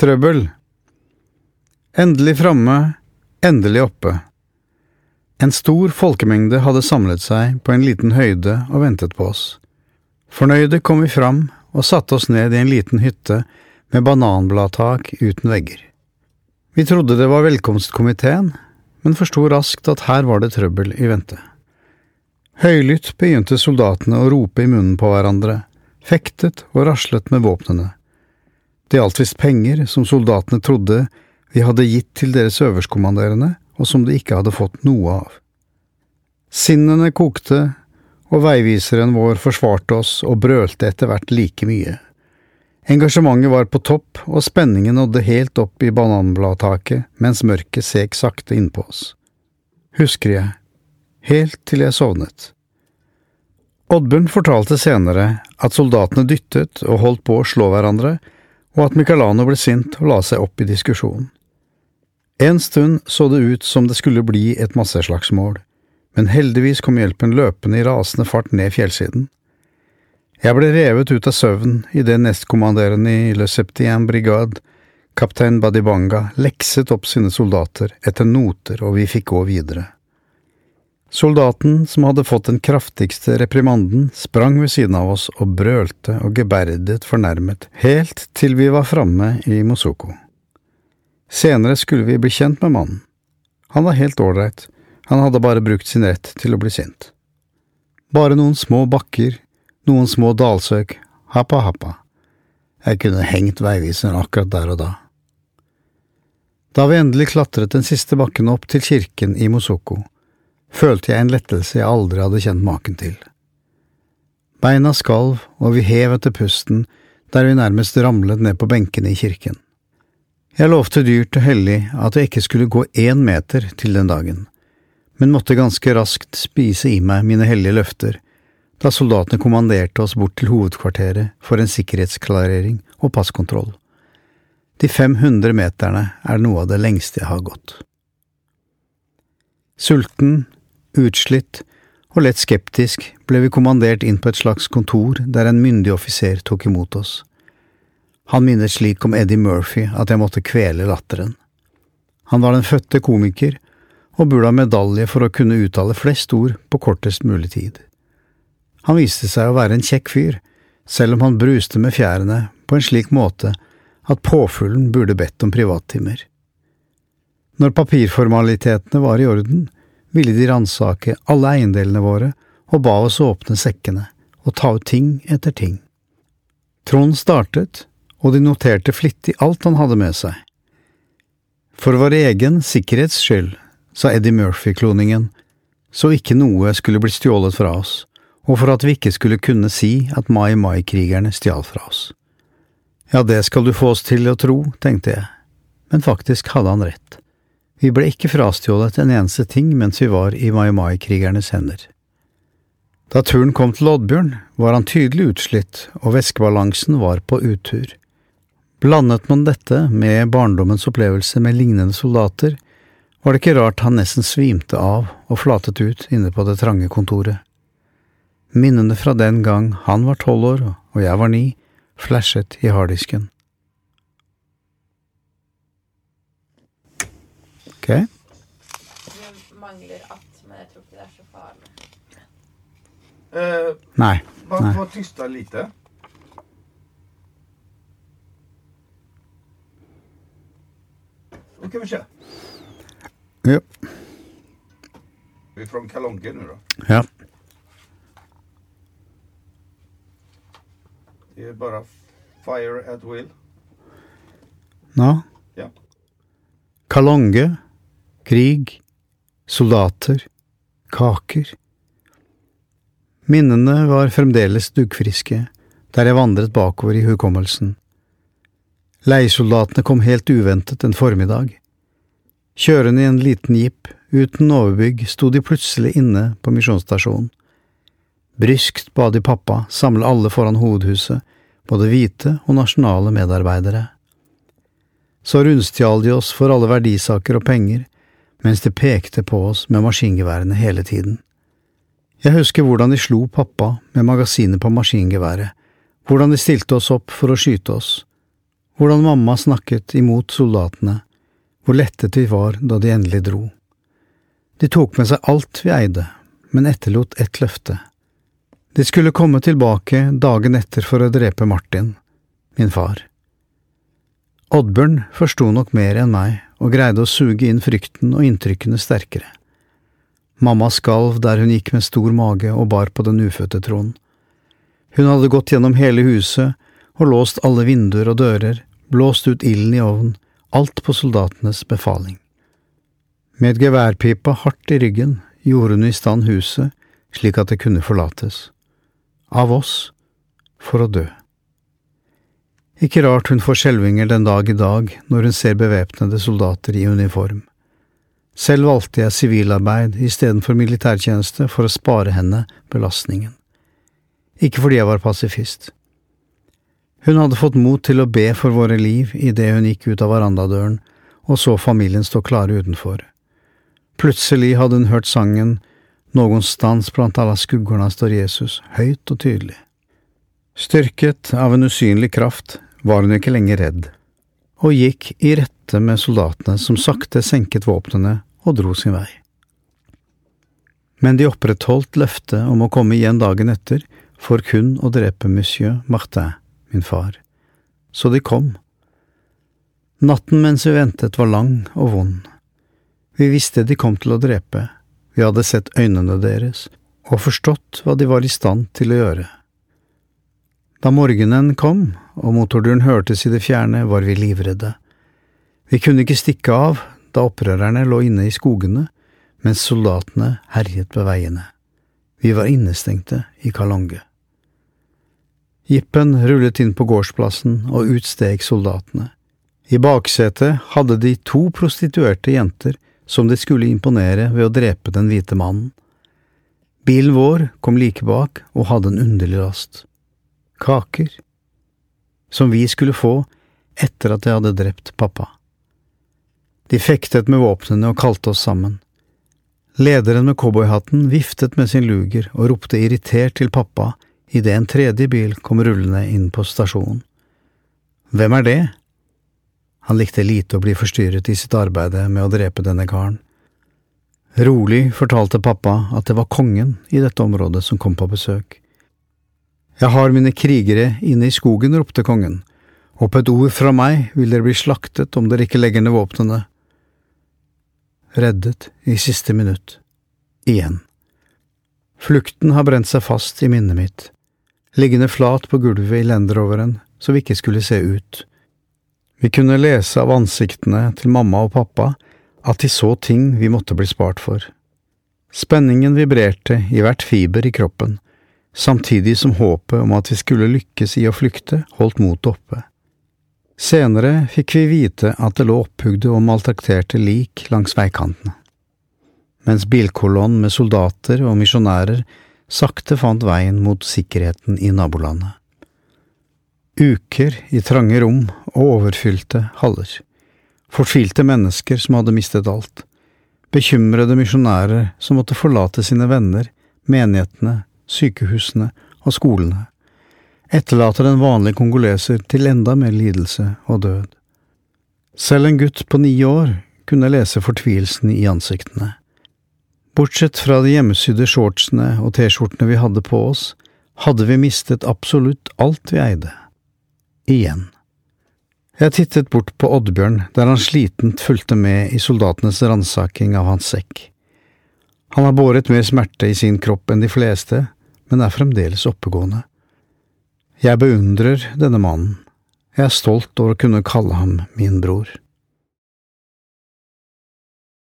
Trøbbel. Endelig framme, endelig oppe. En stor folkemengde hadde samlet seg på en liten høyde og ventet på oss. Fornøyde kom vi fram og satte oss ned i en liten hytte med bananbladtak uten vegger. Vi trodde det var velkomstkomiteen, men forsto raskt at her var det trøbbel i vente. Høylytt begynte soldatene å rope i munnen på hverandre, fektet og raslet med våpnene. Det gjaldt visst penger som soldatene trodde vi hadde gitt til deres øverstkommanderende, og som de ikke hadde fått noe av. Sinnene kokte, og veiviseren vår forsvarte oss og brølte etter hvert like mye. Engasjementet var på topp, og spenningen nådde helt opp i bananbladtaket mens mørket sek sakte innpå oss. Husker jeg, helt til jeg sovnet. Oddbjørn fortalte senere at soldatene dyttet og holdt på å slå hverandre, og at Michelano ble sint og la seg opp i diskusjonen. En stund så det ut som det skulle bli et masseslagsmål, men heldigvis kom hjelpen løpende i rasende fart ned fjellsiden. Jeg ble revet ut av søvn idet nestkommanderende i Le Septien Brigade, kaptein Badibanga, lekset opp sine soldater etter noter, og vi fikk gå videre. Soldaten, som hadde fått den kraftigste reprimanden, sprang ved siden av oss og brølte og geberdet fornærmet, helt til vi var framme i Mosoko. Senere skulle vi bli kjent med mannen. Han var helt ålreit, han hadde bare brukt sin rett til å bli sint. Bare noen små bakker, noen små dalsøk, happa happa. Jeg kunne hengt veiviseren akkurat der og da. Da vi endelig klatret den siste bakken opp til kirken i Mosoko, følte jeg en lettelse jeg aldri hadde kjent maken til. Beina skalv, og vi hev etter pusten der vi nærmest ramlet ned på benkene i kirken. Jeg lovte dyrt og hellig at jeg ikke skulle gå én meter til den dagen, men måtte ganske raskt spise i meg mine hellige løfter da soldatene kommanderte oss bort til hovedkvarteret for en sikkerhetsklarering og passkontroll. De 500 meterne er noe av det lengste jeg har gått. Sulten, utslitt og lett skeptisk ble vi kommandert inn på et slags kontor der en myndig offiser tok imot oss. Han minnet slik om Eddie Murphy at jeg måtte kvele latteren. Han var den fødte komiker og burde ha medalje for å kunne uttale flest ord på kortest mulig tid. Han viste seg å være en kjekk fyr, selv om han bruste med fjærene på en slik måte at påfuglen burde bedt om privattimer. Når papirformalitetene var i orden, ville de ransake alle eiendelene våre og ba oss åpne sekkene og ta ut ting etter ting. Trond startet, og de noterte flittig alt han hadde med seg. For vår egen sikkerhets skyld, sa Eddie Murphy-kloningen, så ikke noe skulle bli stjålet fra oss og for at vi ikke skulle kunne si at Mai Mai-krigerne stjal fra oss. Ja, det skal du få oss til å tro, tenkte jeg, men faktisk hadde han rett. Vi ble ikke frastjålet en eneste ting mens vi var i Mai Mai-krigernes hender. Da turen kom til Oddbjørn, var han tydelig utslitt, og væskebalansen var på uttur. Blandet man dette med barndommens opplevelse med lignende soldater, var det ikke rart han nesten svimte av og flatet ut inne på det trange kontoret. Minnene fra den gang han var tolv år og jeg var ni, flashet i harddisken. Ok. Du mangler at, men jeg tror ikke det er så farlig. Uh, Nei. bare Nej. få tysta lite. Nå kan vi se. Ja. Vi er fra Kalonge nå, da. ja. Det er bare fire at will. Nå. Ja. Kalonge, krig, soldater, kaker. Minnene var fremdeles duggfriske der jeg vandret bakover i hukommelsen. Leiesoldatene kom helt uventet en formiddag. Kjørende i en liten jeep, uten overbygg, sto de plutselig inne på misjonsstasjonen. Bryskt ba de pappa samle alle foran hovedhuset, både hvite og nasjonale medarbeidere. Så rundstjal de oss for alle verdisaker og penger, mens de pekte på oss med maskingeværene hele tiden. Jeg husker hvordan de slo pappa med magasinet på maskingeværet, hvordan de stilte oss opp for å skyte oss, hvordan mamma snakket imot soldatene, hvor lettet vi var da de endelig dro. De tok med seg alt vi eide, men etterlot ett løfte. De skulle komme tilbake dagen etter for å drepe Martin, min far. Oddbjørn forsto nok mer enn meg og greide å suge inn frykten og inntrykkene sterkere. Mamma skalv der hun gikk med stor mage og bar på den ufødte tronen. Hun hadde gått gjennom hele huset og låst alle vinduer og dører, blåst ut ilden i ovnen, alt på soldatenes befaling. Med geværpipa hardt i ryggen gjorde hun i stand huset slik at det kunne forlates. Av oss for å dø. Ikke rart hun får skjelvinger den dag i dag når hun ser bevæpnede soldater i uniform. Selv valgte jeg sivilarbeid istedenfor militærtjeneste for å spare henne belastningen. Ikke fordi jeg var pasifist. Hun hadde fått mot til å be for våre liv idet hun gikk ut av verandadøren og så familien stå klare utenfor. Plutselig hadde hun hørt sangen Någonstans blant alle skuggorna står Jesus, høyt og tydelig. Styrket av en usynlig kraft var hun ikke lenger redd, og gikk i rette med soldatene som sakte senket våpnene og dro sin vei. Men de opprettholdt løftet om å komme igjen dagen etter for kun å drepe monsieur Martin, min far. Så de kom. Natten mens vi ventet var lang og vond. Vi visste de kom til å drepe, vi hadde sett øynene deres og forstått hva de var i stand til å gjøre. Da morgenen kom og motorduren hørtes i det fjerne, var vi livredde. Vi kunne ikke stikke av da opprørerne lå inne i skogene, mens soldatene herjet ved veiene. Vi var innestengte i Kalonge. Jippen rullet inn på gårdsplassen, og ut steg soldatene. I baksetet hadde de to prostituerte jenter som de skulle imponere ved å drepe den hvite mannen. Bilen vår kom like bak og hadde en underlig last kaker, som vi skulle få etter at jeg hadde drept pappa. De fektet med våpnene og kalte oss sammen. Lederen med cowboyhatten viftet med sin luger og ropte irritert til pappa idet en tredje bil kom rullende inn på stasjonen. Hvem er det? Han likte lite å bli forstyrret i sitt arbeid med å drepe denne karen. Rolig fortalte pappa at det var kongen i dette området som kom på besøk. Jeg har mine krigere inne i skogen, ropte kongen, og på et ord fra meg vil dere bli slaktet om dere ikke legger ned våpnene. Reddet i siste minutt. Igjen. Flukten har brent seg fast i minnet mitt, liggende flat på gulvet i lenderoveren, så vi ikke skulle se ut. Vi kunne lese av ansiktene til mamma og pappa at de så ting vi måtte bli spart for. Spenningen vibrerte i hvert fiber i kroppen samtidig som håpet om at vi skulle lykkes i å flykte, holdt motet oppe. Senere fikk vi vite at det lå opphugde og maltrakterte lik langs veikantene, mens bilkolonnen med soldater og misjonærer sakte fant veien mot sikkerheten i nabolandet. Uker i trange rom og overfylte haller. Fortvilte mennesker som hadde mistet alt. Bekymrede misjonærer som måtte forlate sine venner, menighetene, sykehusene og skolene, etterlater den vanlige kongoleser til enda mer lidelse og død. Selv en gutt på ni år kunne lese fortvilelsen i ansiktene. Bortsett fra de hjemmesydde shortsene og T-skjortene vi hadde på oss, hadde vi mistet absolutt alt vi eide. Igjen. Jeg tittet bort på Oddbjørn der han slitent fulgte med i soldatenes ransaking av hans sekk. Han har båret mer smerte i sin kropp enn de fleste, men er fremdeles oppegående. Jeg beundrer denne mannen, jeg er stolt over å kunne kalle ham min bror.